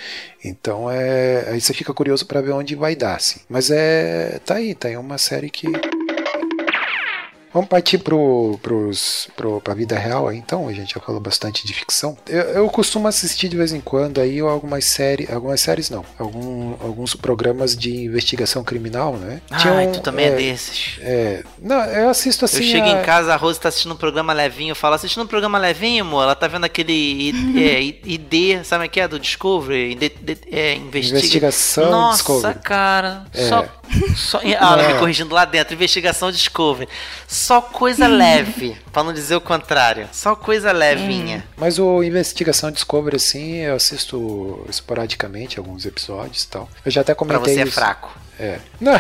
Então é, aí você fica curioso para ver onde vai dar, assim. Mas é, tá aí, tá aí uma série que Vamos partir pros, pro, pra vida real aí, então, a gente já falou bastante de ficção. Eu, eu costumo assistir de vez em quando aí algumas séries, algumas séries não, algum, alguns programas de investigação criminal, né? Ai, um- tu também é, é, desses. é, não, eu assisto assim. Eu chego a- em casa, a Rose tá assistindo um programa levinho. Eu falo, assistindo um programa levinho, amor? Ela tá vendo aquele é, ID, sabe o que é? Do Discovery? ID, é, investiga. Investigação Nossa, Discovery. cara. É. Só, só, ah, me corrigindo lá dentro. Investigação Discovery. Só coisa *laughs* leve, pra não dizer o contrário. Só coisa levinha. Mas o Investigação Discovery, assim, eu assisto esporadicamente alguns episódios e tal. Eu já até Pra comentei você é isso. fraco. É. Não,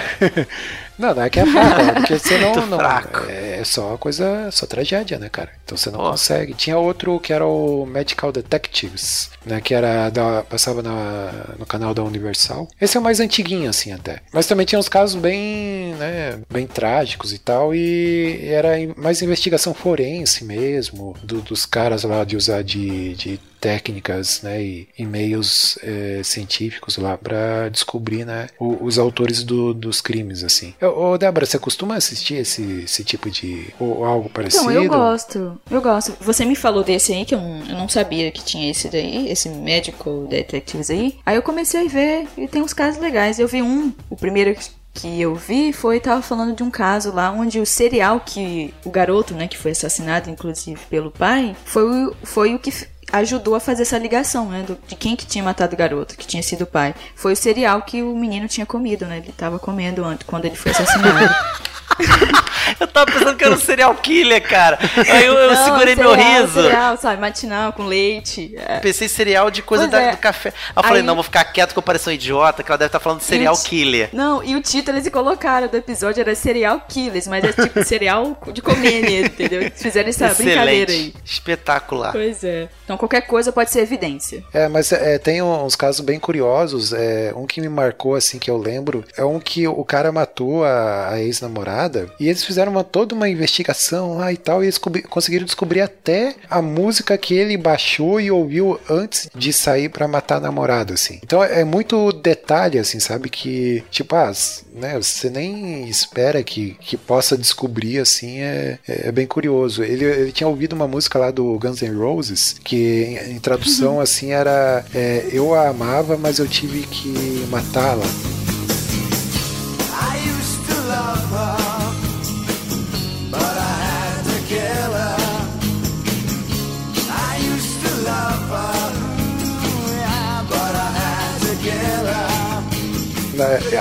*laughs* não, não é que é fraco, é porque você *laughs* não. Não fraco. é só coisa, só tragédia, né, cara? Então você não Ó. consegue. Tinha outro que era o Medical Detectives, né? Que era da, passava na, no canal da Universal. Esse é o mais antiguinho, assim, até. Mas também tinha uns casos bem, né, bem trágicos e tal. E era mais investigação forense mesmo, do- dos caras lá de usar de, de técnicas né, e e meios eh, científicos lá para descobrir né, o- os autores do- dos crimes assim. Ô, Débora, você costuma assistir esse, esse tipo de ou algo parecido? Então, eu gosto. Eu gosto. Você me falou desse aí, que eu não, eu não sabia que tinha esse daí, esse Medical Detectives aí. Aí eu comecei a ver e tem uns casos legais. Eu vi um, o primeiro que eu vi foi, tava falando de um caso lá onde o serial que, o garoto, né, que foi assassinado inclusive pelo pai, foi, o- foi o que ajudou a fazer essa ligação, né, do- de quem que tinha matado o garoto, que tinha sido o pai. Foi o cereal que o menino tinha comido, né, ele tava comendo antes, quando ele foi assassinado. *laughs* *laughs* Eu tava pensando que era um serial killer, cara. Aí eu, eu Não, segurei meu cereal, riso. Cereal, sabe, matinal, com leite. é. Pensei em cereal de coisa da- é. do café. Aí eu falei, Aí- não, vou ficar quieto que eu pareço um idiota, que ela deve estar falando de serial Gente. killer. Não, e o título eles colocaram do episódio era Cereal Killers, mas é tipo *laughs* cereal de comer entendeu? Eles fizeram essa brincadeira aí. Excelente. Espetacular. Pois é. Então qualquer coisa pode ser evidência. É, mas é, tem uns casos bem curiosos. É, um que me marcou, assim, que eu lembro, é um que o cara matou a, a ex-namorada nada. E eles fizeram uma, toda uma investigação lá e tal, e eles conseguiram descobrir até a música que ele baixou e ouviu antes de sair para matar a namorada, assim. Então é muito detalhe, assim, sabe? Que, tipo, ah, né, você nem espera que, que possa descobrir, assim, é, é bem curioso. Ele, ele tinha ouvido uma música lá do Guns N' Roses, que em, em tradução, *laughs* assim, era é, Eu a amava, mas eu tive que matá-la.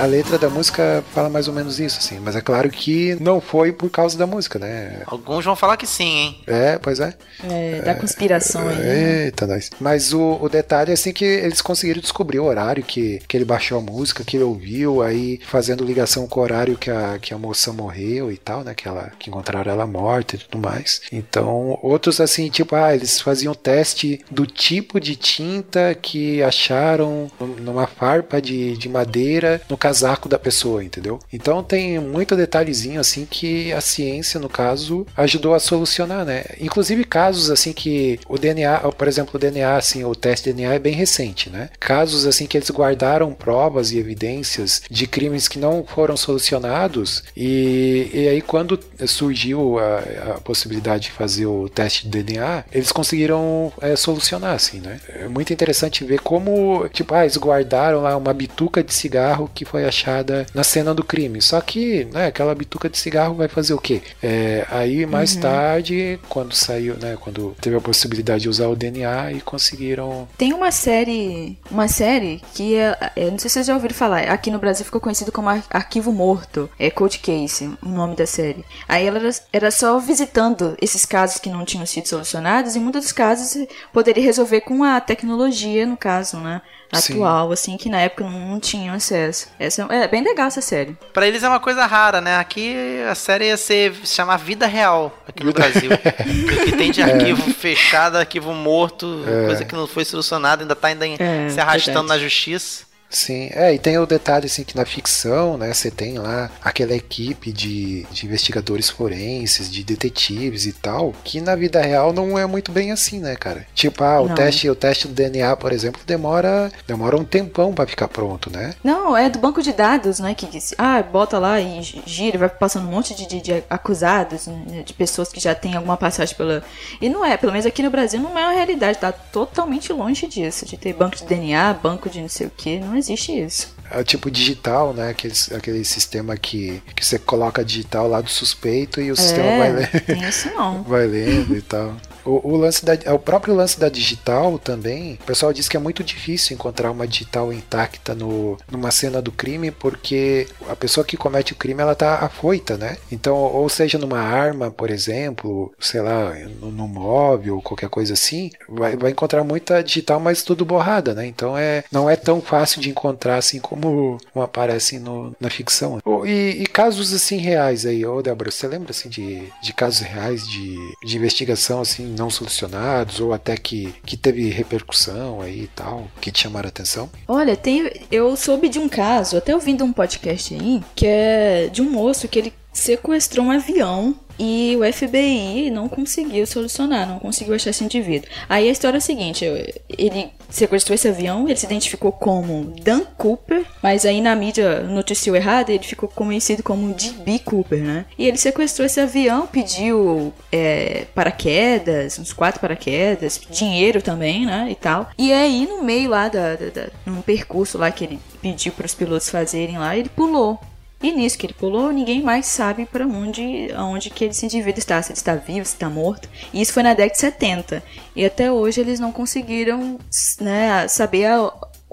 A letra da música fala mais ou menos isso, assim. Mas é claro que não foi por causa da música, né? Alguns vão falar que sim, hein? É, pois é. É, da conspiração aí. Né? Eita, nós. Mas o, o detalhe é assim que eles conseguiram descobrir o horário que, que ele baixou a música, que ele ouviu, aí fazendo ligação com o horário que a, que a moça morreu e tal, né? Que, ela, que encontraram ela morta e tudo mais. Então, outros assim, tipo, ah, eles faziam teste do tipo de tinta que acharam numa farpa de, de madeira no casaco da pessoa, entendeu? Então tem muito detalhezinho assim que a ciência, no caso, ajudou a solucionar, né? Inclusive casos assim que o DNA, por exemplo, o DNA, assim, o teste de DNA é bem recente, né? Casos assim que eles guardaram provas e evidências de crimes que não foram solucionados e, e aí quando surgiu a, a possibilidade de fazer o teste de DNA, eles conseguiram é, solucionar, assim, né? É muito interessante ver como, tipo, ah, eles guardaram lá uma bituca de cigarro cigarro que foi achada na cena do crime. Só que, né, aquela bituca de cigarro vai fazer o quê? É, aí mais uhum. tarde, quando saiu, né, quando teve a possibilidade de usar o DNA e conseguiram. Tem uma série, uma série que é, é não sei se vocês já ouviram falar, aqui no Brasil ficou conhecido como Arquivo Morto, é Cold Case, o nome da série. Aí ela era, era só visitando esses casos que não tinham sido solucionados e muitos dos casos poderia resolver com a tecnologia, no caso, né? Atual, Sim. assim, que na época não tinham acesso. Essa é, é bem legal essa série. Pra eles é uma coisa rara, né? Aqui a série ia ser se chamar Vida Real aqui no Brasil. *laughs* o que tem de arquivo é. fechado, arquivo morto, é. coisa que não foi solucionada, ainda tá ainda é, se arrastando verdade. na justiça. Sim, é, e tem o detalhe assim que na ficção, né, você tem lá aquela equipe de, de investigadores forenses, de detetives e tal, que na vida real não é muito bem assim, né, cara? Tipo, ah, o teste, o teste do DNA, por exemplo, demora, demora um tempão para ficar pronto, né? Não, é do banco de dados, né, que, ah, bota lá e gira, vai passando um monte de, de, de acusados, né, de pessoas que já têm alguma passagem pela... E não é, pelo menos aqui no Brasil não é uma realidade, tá totalmente longe disso, de ter banco de DNA, banco de não sei o que, não existe isso. É tipo digital, né? Aquele, aquele sistema que, que você coloca digital lá do suspeito e o é, sistema vai lendo. Tem isso não. *laughs* vai lendo e tal. O, o, lance da, o próprio lance da digital também, o pessoal diz que é muito difícil encontrar uma digital intacta no, numa cena do crime, porque a pessoa que comete o crime ela tá afoita, né? Então, ou seja, numa arma, por exemplo, sei lá, no móvel, qualquer coisa assim, vai, vai encontrar muita digital, mas tudo borrada, né? Então é, não é tão fácil de encontrar assim como, aparece no, na ficção. E, e, casos assim reais aí, ô Débora, você lembra assim de, de casos reais de, de investigação assim não solucionados ou até que, que teve repercussão aí e tal, que te chamaram a atenção? Olha, tem, eu soube de um caso, até ouvindo um podcast aí, que é de um moço que ele sequestrou um avião e o FBI não conseguiu solucionar, não conseguiu achar esse indivíduo. Aí a história é a seguinte: ele sequestrou esse avião, ele se identificou como Dan Cooper, mas aí na mídia noticiou errado, ele ficou conhecido como D.B. Cooper, né? E ele sequestrou esse avião, pediu é, paraquedas, uns quatro paraquedas, dinheiro também, né? E tal. E aí no meio lá, da, da, da num percurso lá que ele pediu para os pilotos fazerem lá, ele pulou e nisso que ele pulou, ninguém mais sabe para onde, aonde que esse indivíduo está, se ele está vivo, se está morto. E isso foi na década de 70. E até hoje eles não conseguiram né, saber a,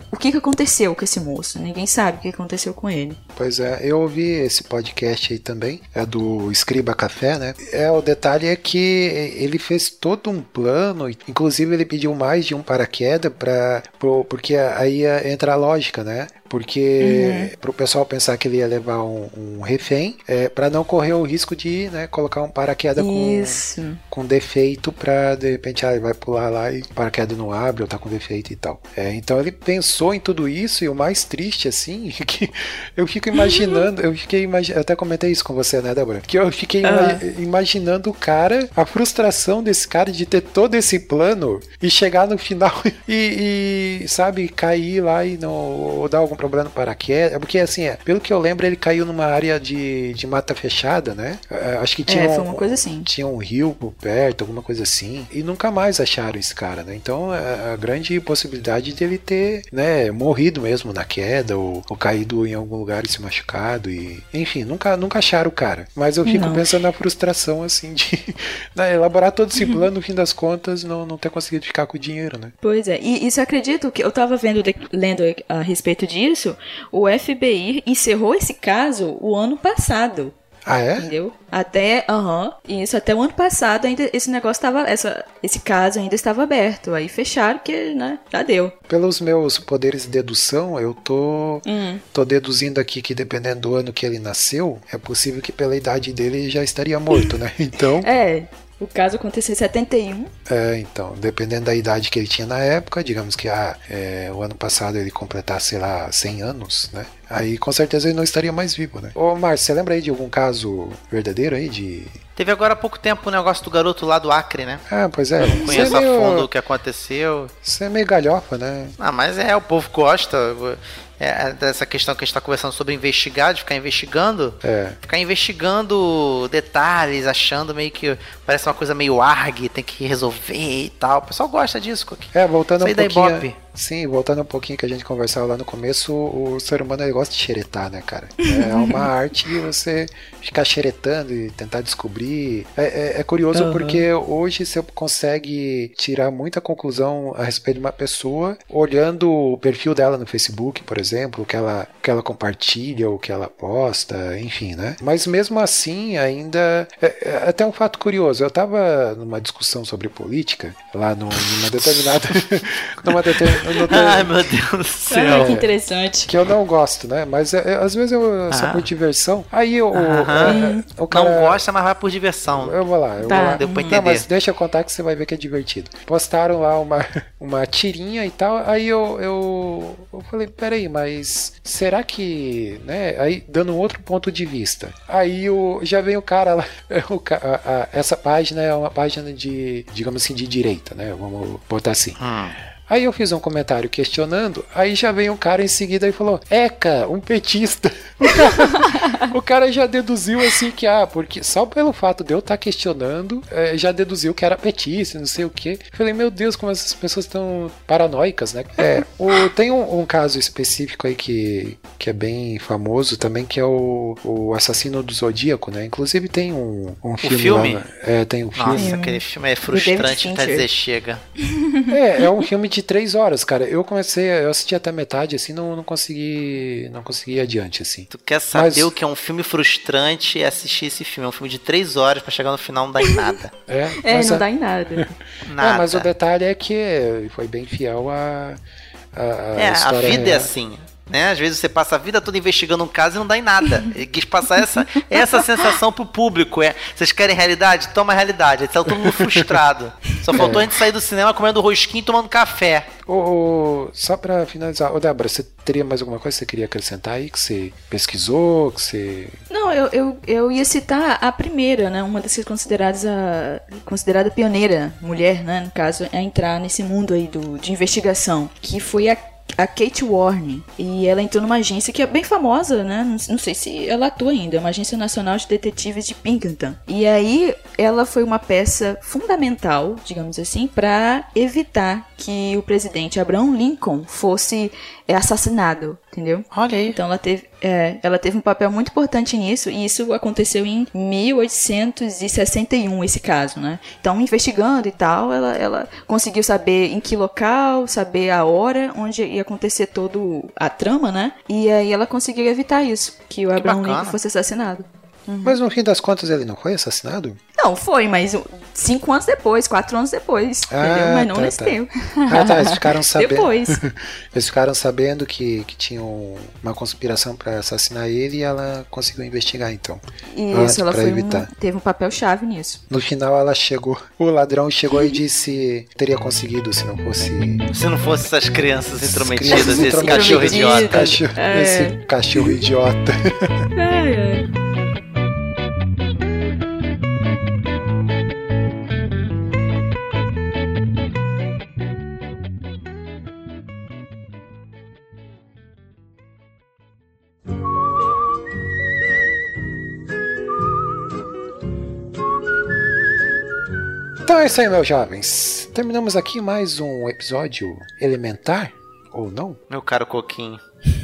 o que, que aconteceu com esse moço. Ninguém sabe o que aconteceu com ele. Pois é, eu ouvi esse podcast aí também, é do Escriba Café, né? É, o detalhe é que ele fez todo um plano, inclusive ele pediu mais de um paraquedas para porque aí entra a lógica, né? Porque uhum. para o pessoal pensar que ele ia levar um, um refém, é, para não correr o risco de né, colocar um paraquedas com, com defeito para de repente ah, ele vai pular lá e o paraquedas não abre ou tá com defeito e tal. É, então ele pensou em tudo isso e o mais triste assim *laughs* é que eu fico imaginando, eu fiquei imaginando, eu até comentei isso com você, né, Débora? Que eu fiquei ima- imaginando o cara, a frustração desse cara de ter todo esse plano e chegar no final *laughs* e, e, sabe, cair lá e não ou dar algum problema no paraquedas. Porque assim, é, pelo que eu lembro, ele caiu numa área de, de mata fechada, né? É, Acho que tinha É, foi uma coisa assim. tinha um rio por perto, alguma coisa assim, e nunca mais acharam esse cara, né? Então a, a grande possibilidade dele ter, né, morrido mesmo na queda ou, ou caído em algum lugar e se machucado e, enfim, nunca nunca acharam o cara. Mas eu fico Não. pensando na frustração assim de *laughs* né, elaborar todo esse plano, no fim das contas, não, não ter conseguido ficar com o dinheiro, né? Pois é, e isso eu acredito que eu tava vendo, lendo a respeito disso, o FBI encerrou esse caso o ano passado. Ah, é? Entendeu? Até, aham, isso até o ano passado ainda esse negócio tava, essa, esse caso ainda estava aberto. Aí fecharam porque, né, já deu. Pelos meus poderes de dedução, eu tô, Hum. tô deduzindo aqui que dependendo do ano que ele nasceu, é possível que pela idade dele ele já estaria morto, né? *laughs* Então, É, o caso aconteceu em 71. É, então, dependendo da idade que ele tinha na época, digamos que ah, é, o ano passado ele completasse, sei lá, 100 anos, né? Aí com certeza ele não estaria mais vivo, né? Ô, Márcio, você lembra aí de algum caso verdadeiro aí de. Teve agora há pouco tempo o negócio do garoto lá do Acre, né? Ah, pois é. Não Você é conheço a meio, fundo o que aconteceu. Você é meio galhofa, né? Ah, mas é, o povo gosta. É, dessa questão que a gente tá conversando sobre investigar, de ficar investigando. É. Ficar investigando detalhes, achando meio que parece uma coisa meio arg, tem que resolver e tal. O pessoal gosta disso, Cook. É, voltando Isso um pouquinho. Ibope. Sim, voltando um pouquinho que a gente conversava lá no começo, o, ser humano ele gosta de xeretar, né, cara? É *laughs* uma arte de você ficar xeretando e tentar descobrir. É, é- é curioso Aham. porque hoje você consegue tirar muita conclusão a respeito de uma pessoa olhando o perfil dela no Facebook, por exemplo, o que ela, o que ela compartilha, o que ela posta, enfim, né? Mas mesmo assim, ainda. É, é até um fato curioso, eu tava numa discussão sobre política, lá no- numa determinada. *laughs* numa determinada. *laughs* Ai, meu Deus do céu. Ah, que interessante. Que eu não gosto, né? Mas é, é, às vezes eu só Ah. por diversão. Aí eu, o, o cara. Não gosta, mas vai por diversão. Eu vou lá, eu Tá. vou lá. Deu pra Não, entender. mas deixa eu contar que você vai ver que é divertido. Postaram lá uma, *laughs* uma tirinha e tal, aí eu, eu, eu falei, peraí, mas será que, né, aí dando um outro ponto de vista, aí o, já vem o cara lá, *laughs* o a- a- essa página é uma página de, digamos assim, de direita, né, vamos botar assim. Hum. Aí eu fiz um comentário questionando, aí já veio um cara em seguida e falou: Eca, um petista. O *laughs* cara, o cara já deduziu assim que, ah, porque só pelo fato de eu estar questionando, eh, já deduziu que era petista, não sei o quê. Falei, meu Deus, como essas pessoas estão paranoicas, né? É, o- tem um, um caso específico aí que, que é bem famoso também, que é o, o Assassino do Zodíaco, né? Inclusive tem um, um filme, filme? lá. É, tem um filme. Nossa, aquele filme é frustrante até dizer chega. É, é um filme de três horas, cara. Eu comecei, eu assisti até metade, assim, não, não consegui, não consegui ir adiante, assim. Tu quer saber Mas- o que é um filme frustrante e assistir esse filme. É um filme de três horas pra chegar no final não dá em *laughs* nada. É, É, não a- dá em nada. Nada. *laughs* É, mas o detalhe é que foi bem fiel a, a, a É, a vida é assim. Né? Às vezes você passa a vida toda investigando um caso e não dá em nada. Ele quis passar essa, essa sensação pro público. É, vocês querem realidade? Toma a realidade. Aí todo mundo frustrado. Só faltou a gente sair do cinema comendo rosquinho e tomando café. Ô, ô, só pra finalizar, ô Débora, você teria mais alguma coisa que você queria acrescentar aí? Que você pesquisou, que você. Não, eu, eu, eu ia citar a primeira, né? Uma das consideradas a considerada pioneira mulher, né? No caso, a entrar nesse mundo aí do, de investigação, que foi a a Kate Warne. E ela entrou numa agência que é bem famosa, né? Não, não sei se ela atua ainda, é uma agência nacional de detetives de Pinkerton. E aí ela foi uma peça fundamental, digamos assim, para evitar que o presidente Abraham Lincoln fosse é, assassinado, entendeu? Olha aí. Então ela teve, é, ela teve um papel muito importante nisso, e isso aconteceu em 1861, esse caso, né? Então, investigando e tal, ela, ela conseguiu saber em que local, saber a hora onde ia acontecer todo a trama, né? E aí ela conseguiu evitar isso, que o Abraham. Lincoln fosse assassinado. Mas no fim das contas ele não foi assassinado? Não, foi, mas cinco anos depois, quatro anos depois. Ah, entendeu? Mas não tá, nesse tá. tempo. Ah, tá, eles ficaram *laughs* sabendo. Depois. *laughs* Eles ficaram sabendo que, que tinham uma conspiração pra assassinar ele e ela conseguiu investigar então. Isso, ela foi um, evitar. teve um papel-chave nisso. No final ela chegou, o ladrão chegou e disse teria conseguido se não fosse Se não fosse essas crianças intrometidas, crianças esse intrometidas. cachorro idiota. cachorro, É. esse cachorro idiota. Ai, ai. Então é isso aí, meus jovens. Terminamos aqui mais um episódio elementar, ou não, Meu caro Coquinho.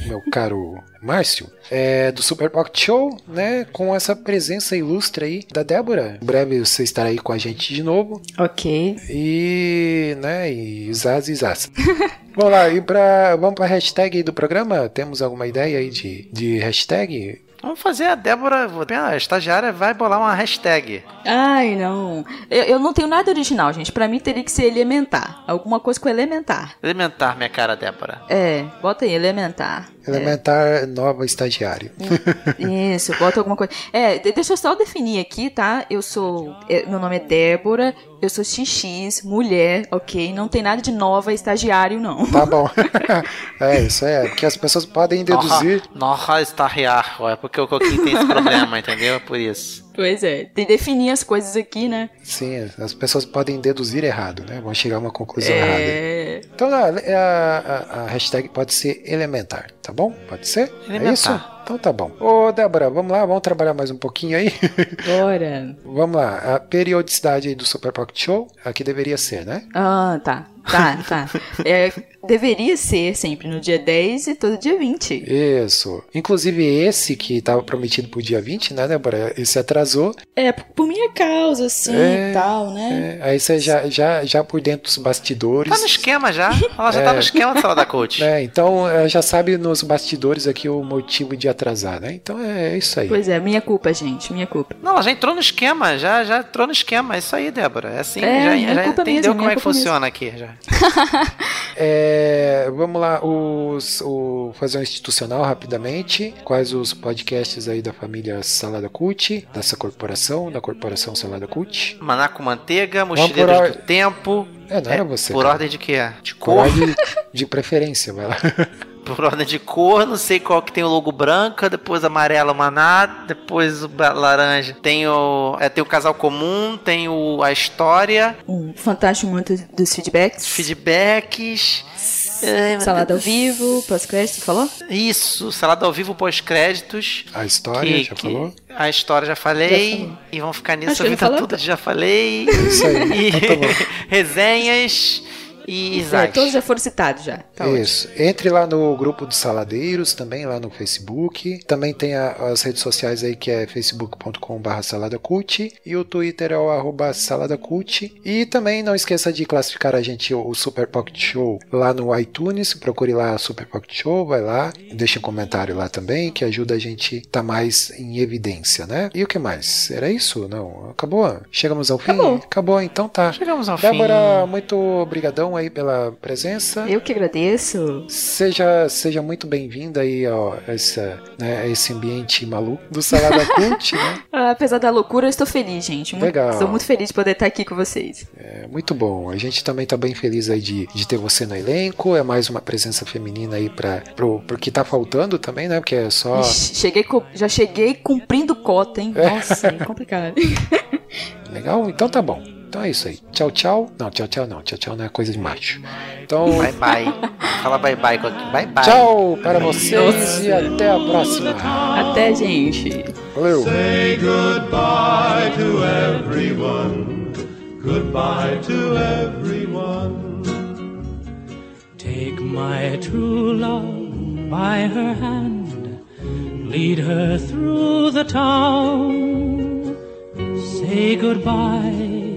meu caro Márcio, é, do Super Pocket Show, né? Com essa presença ilustre aí da Débora. Em breve você estará aí com a gente de novo. Ok. E, né, e Zaz e Zaz. *laughs* vamos lá, e pra, vamos pra hashtag aí do programa? Temos alguma ideia aí de, de hashtag? Vamos fazer a Débora, a estagiária, vai bolar uma hashtag. Ai, não. Eu, eu não tenho nada original, gente. Pra mim teria que ser elementar. Alguma coisa com elementar. Elementar, minha cara, Débora. É, bota aí, elementar. Elementar nova estagiária. Isso, bota alguma coisa. É, de- deixa eu só definir aqui, tá? Eu sou. é, meu nome é Débora, eu sou XX, mulher, ok? Não tem nada de nova estagiário, não. Tá bom. *laughs* é, isso é, porque as pessoas podem deduzir. Nossa, estagiar. É porque o Coquinho tem esse problema, entendeu? É Por isso. Pois é, tem que definir as coisas aqui, né? Sim, as pessoas podem deduzir errado, né? Vão chegar a uma conclusão errada. É. Então a, a- a- hashtag pode ser elementar, tá bom? Pode ser? É Elementar. isso? Então tá bom. Ô, Débora, vamos lá, vamos trabalhar mais um pouquinho aí. *laughs* Bora. vamos lá, a periodicidade aí do Super Pocket Show, aqui deveria ser, né? Ah, tá. Tá, tá. É, deveria ser sempre no dia 10 e todo dia 20. Isso. Inclusive esse que estava prometido pro dia 20, né, Débora? Esse atrasou. É, por minha causa, assim, É, e tal, né? É, aí você já, já, já por dentro dos bastidores. Tá no esquema já. Ela já É. tá no esquema da sala da coach. né? Então eh, já sabe nos bastidores aqui o motivo de atrasar, né? Então é isso aí. Pois é, minha culpa, gente, minha culpa. Não, ela já entrou no esquema, já, já entrou no esquema. É isso aí, Débora. É assim, É, já, minha já culpa entendeu mesmo, como é que funciona aqui já. *laughs* É, vamos lá, os, o, fazer um institucional rapidamente. Quais os podcasts aí da família Salada Cult, dessa corporação, da corporação Salada Cult? Maná com manteiga, por mochileiros do tempo. É, não era você. Por cara. ordem de quê? De Por cor? ordem *laughs* de preferência, vai lá. Por ordem de cor, não sei qual que tem o logo branca, depois amarelo maná, depois o laranja. Tem o, é, tem o casal comum, tem o, a história, Um fantástico muito dos feedbacks. feedbacks. Ai, Salada ao vivo, pós-crédito, falou? Isso, salada ao vivo pós-créditos. A história, que- já que- falou? A história já Já falei. falou. e vão ficar nisso Acho a vida toda, já falei. Isso aí. E Então tá *laughs* resenhas e É, todos já foram citados já. Tá ótimo. Isso. Entre lá no grupo dos saladeiros, também lá no Facebook. Também tem a- as redes sociais aí que é facebook.com.br saladacult e o Twitter é o arroba saladacult. E também não esqueça de classificar a gente, o Super Pocket Show, lá no iTunes. Procure lá Super Pocket Show, vai lá, deixa um comentário lá também, que ajuda a gente a estar mais em evidência, né? E o que mais? Era isso? Não? Acabou? Chegamos ao fim? Acabou. Acabou, então tá. Chegamos ao Débora, fim. muito obrigadão aí pela presença. Eu que agradeço. Seja, seja muito bem-vinda aí ó, a, essa, né, a esse ambiente maluco do Salada *laughs* Cult, né? Ah, Apesar da loucura, eu estou feliz, gente. Muito- Legal. Estou muito feliz de poder estar aqui com vocês. É muito bom. A gente também tá bem feliz aí de, de ter você no elenco. É mais uma presença feminina aí para pro, pro que tá faltando também, né? Porque é só. Cheguei, já cheguei cumprindo cota, hein? Nossa, é complicado. *laughs* Legal? Então tá bom. Então é isso aí. Tchau, tchau. Não, tchau, tchau não. Tchau, tchau não é coisa de macho. Então, Bye bye. Fala bye bye. Bye bye. tchau para vocês e até a próxima. Até, gente. Valeu! Say goodbye to everyone. Goodbye to everyone. Take my true love by her hand, lead her through the town. Say goodbye